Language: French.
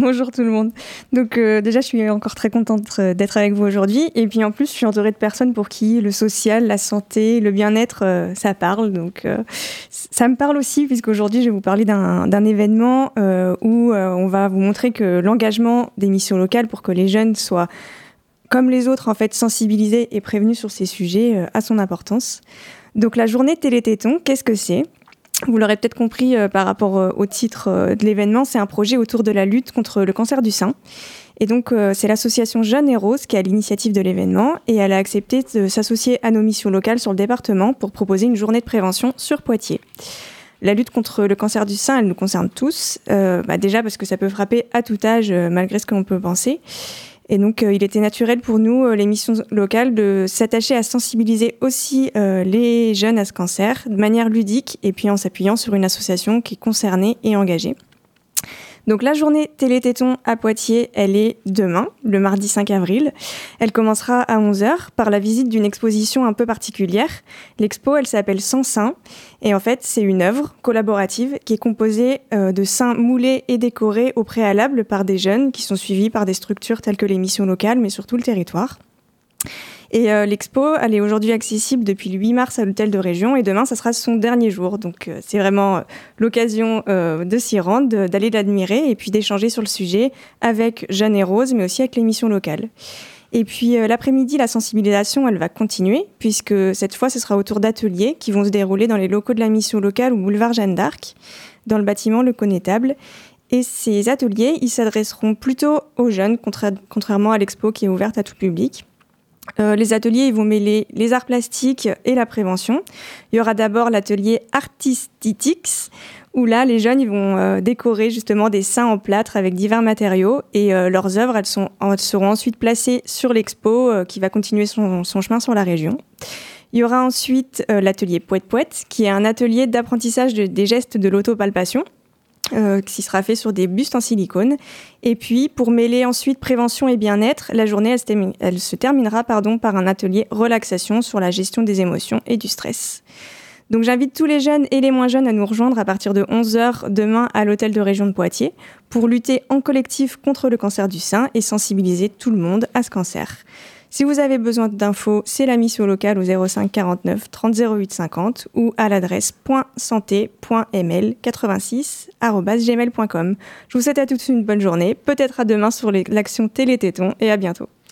Bonjour tout le monde. Donc euh, déjà, je suis encore très contente euh, d'être avec vous aujourd'hui. Et puis en plus, je suis entourée de personnes pour qui le social, la santé, le bien-être, euh, ça parle. Donc ça me parle aussi, puisqu'aujourd'hui, je vais vous parler d'un événement où on va vous montrer que l'engagement des missions locales pour que les jeunes soient comme les autres, en fait, sensibilisés et prévenus sur ces sujets a son importance. Donc la journée Télététon, qu'est-ce que c'est? Vous l'aurez peut-être compris euh, par rapport euh, au titre euh, de l'événement, c'est un projet autour de la lutte contre le cancer du sein. Et donc, c'est l'association Jeanne et Rose qui a l'initiative de l'événement et elle a accepté de s'associer à nos missions locales sur le département pour proposer une journée de prévention sur Poitiers. La lutte contre le cancer du sein, elle nous concerne tous. Bah déjà parce que ça peut frapper à tout âge, malgré ce que l'on peut penser. Et donc, euh, il était naturel pour nous, euh, les missions locales, de s'attacher à sensibiliser aussi euh, les jeunes à ce cancer de manière ludique et puis en s'appuyant sur une association qui est concernée et engagée. Donc la journée Télététon à Poitiers, elle est demain, le mardi 5 avril. Elle commencera à 11h par la visite d'une exposition un peu particulière. L'expo, elle s'appelle Sans Saint et en fait, c'est une œuvre collaborative qui est composée euh, de saints moulés et décorés au préalable par des jeunes qui sont suivis par des structures telles que les missions locales, mais surtout le territoire. Et euh, l'expo, elle est aujourd'hui accessible depuis le 8 mars à l'hôtel de région et demain, ça sera son dernier jour. Donc euh, c'est vraiment euh, l'occasion de s'y rendre, d'aller l'admirer et puis d'échanger sur le sujet avec Jeanne et Rose, mais aussi avec l'émission locale. Et puis l'après-midi, la sensibilisation, elle va continuer, puisque cette fois, ce sera autour d'ateliers qui vont se dérouler dans les locaux de la mission locale au boulevard Jeanne d'Arc, dans le bâtiment Le Connétable. Et ces ateliers, ils s'adresseront plutôt aux jeunes, contrairement à l'expo qui est ouverte à tout public. Euh, les ateliers ils vont mêler les arts plastiques et la prévention. Il y aura d'abord l'atelier Artistitics, où là, les jeunes ils vont euh, décorer justement des seins en plâtre avec divers matériaux et euh, leurs œuvres elles, seront ensuite placées sur l'expo qui va continuer son, son, chemin sur la région. Il y aura ensuite l'atelier Poète Poète, qui est un atelier d'apprentissage des gestes de l'autopalpation euh, qui sera fait sur des bustes en silicone. Et puis, pour mêler ensuite prévention et bien-être, la journée, elle, se terminera pardon, par un atelier relaxation sur la gestion des émotions et du stress. Donc j'invite tous les jeunes et les moins jeunes à nous rejoindre à partir de 11h demain à l'hôtel de région de Poitiers pour lutter en collectif contre le cancer du sein et sensibiliser tout le monde à ce cancer. Si vous avez besoin d'infos, c'est la mission locale au 05 49 30 08 50 ou à l'adresse .santé.ml86@gmail.com. Je vous souhaite à tous une bonne journée, peut-être à demain sur l'action Télététon et à bientôt.